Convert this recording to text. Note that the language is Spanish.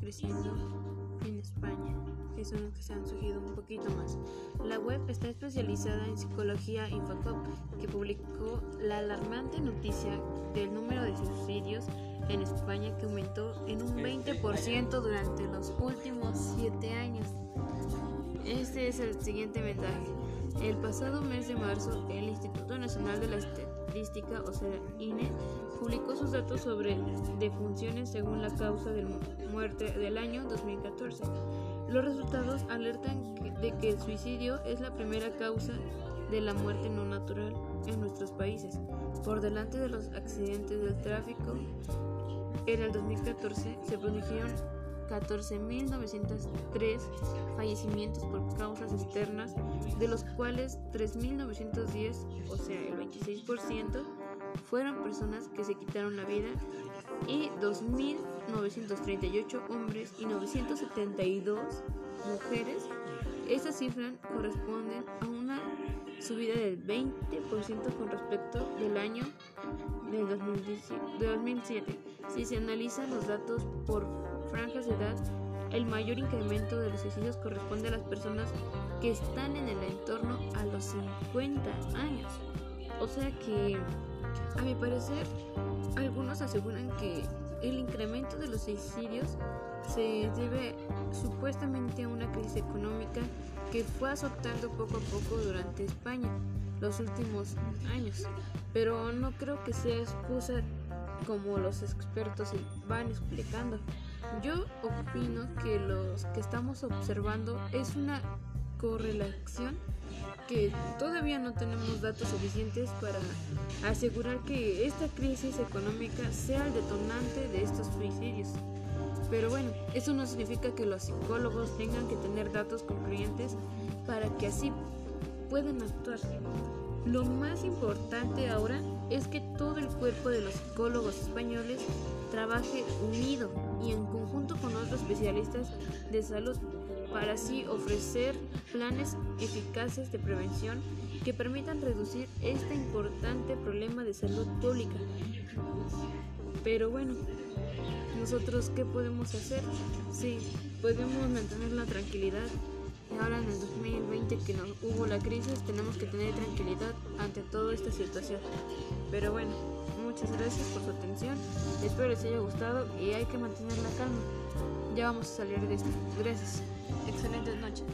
creciendo en España. Eso es lo que se han surgido un poquito más. La web está especializada en psicología Infocop, que publicó la alarmante noticia del número de suicidios en España que aumentó en un 20% durante los últimos 7 años. Este es el siguiente mensaje. El pasado mes de marzo, el Instituto Nacional de la Estética Estadística, o sea, INE, publicó sus datos sobre defunciones según la causa de muerte del año 2014. Los resultados alertan de que el suicidio es la primera causa de la muerte no natural en nuestros países, por delante de los accidentes del tráfico. En el 2014 se produjeron 14.903 fallecimientos por causas externas, de los cuales 3.910, o sea el 26%, fueron personas que se quitaron la vida y 2.938 hombres y 972 mujeres. Estas cifras corresponden a una subida del 20% con respecto del año del 2007. Si se analizan los datos por franjas de edad, el mayor incremento de los suicidios corresponde a las personas que están en el entorno a los 50 años. O sea que, a mi parecer, algunos aseguran que el incremento de los suicidios se debe supuestamente a una crisis económica que fue azotando poco a poco durante España los últimos años, pero no creo que sea excusa como los expertos van explicando. Yo opino que los que estamos observando es una correlación que todavía no tenemos datos suficientes para asegurar que esta crisis económica sea el detonante de estos suicidios. Pero bueno, eso no significa que los psicólogos tengan que tener datos concluyentes para que así puedan actuar. Lo más importante ahora es que todo el cuerpo de los psicólogos españoles trabaje unido y en conjunto con otros especialistas de salud para así ofrecer planes eficaces de prevención que permitan reducir este importante problema de salud pública. Pero bueno, nosotros qué podemos hacer? Sí, podemos mantener la tranquilidad. Ahora en el 2020 que no hubo la crisis tenemos que tener tranquilidad ante toda esta situación. Pero bueno, muchas gracias por su atención. Espero les haya gustado y hay que mantener la calma. Ya vamos a salir de esto. Gracias. Excelentes noches.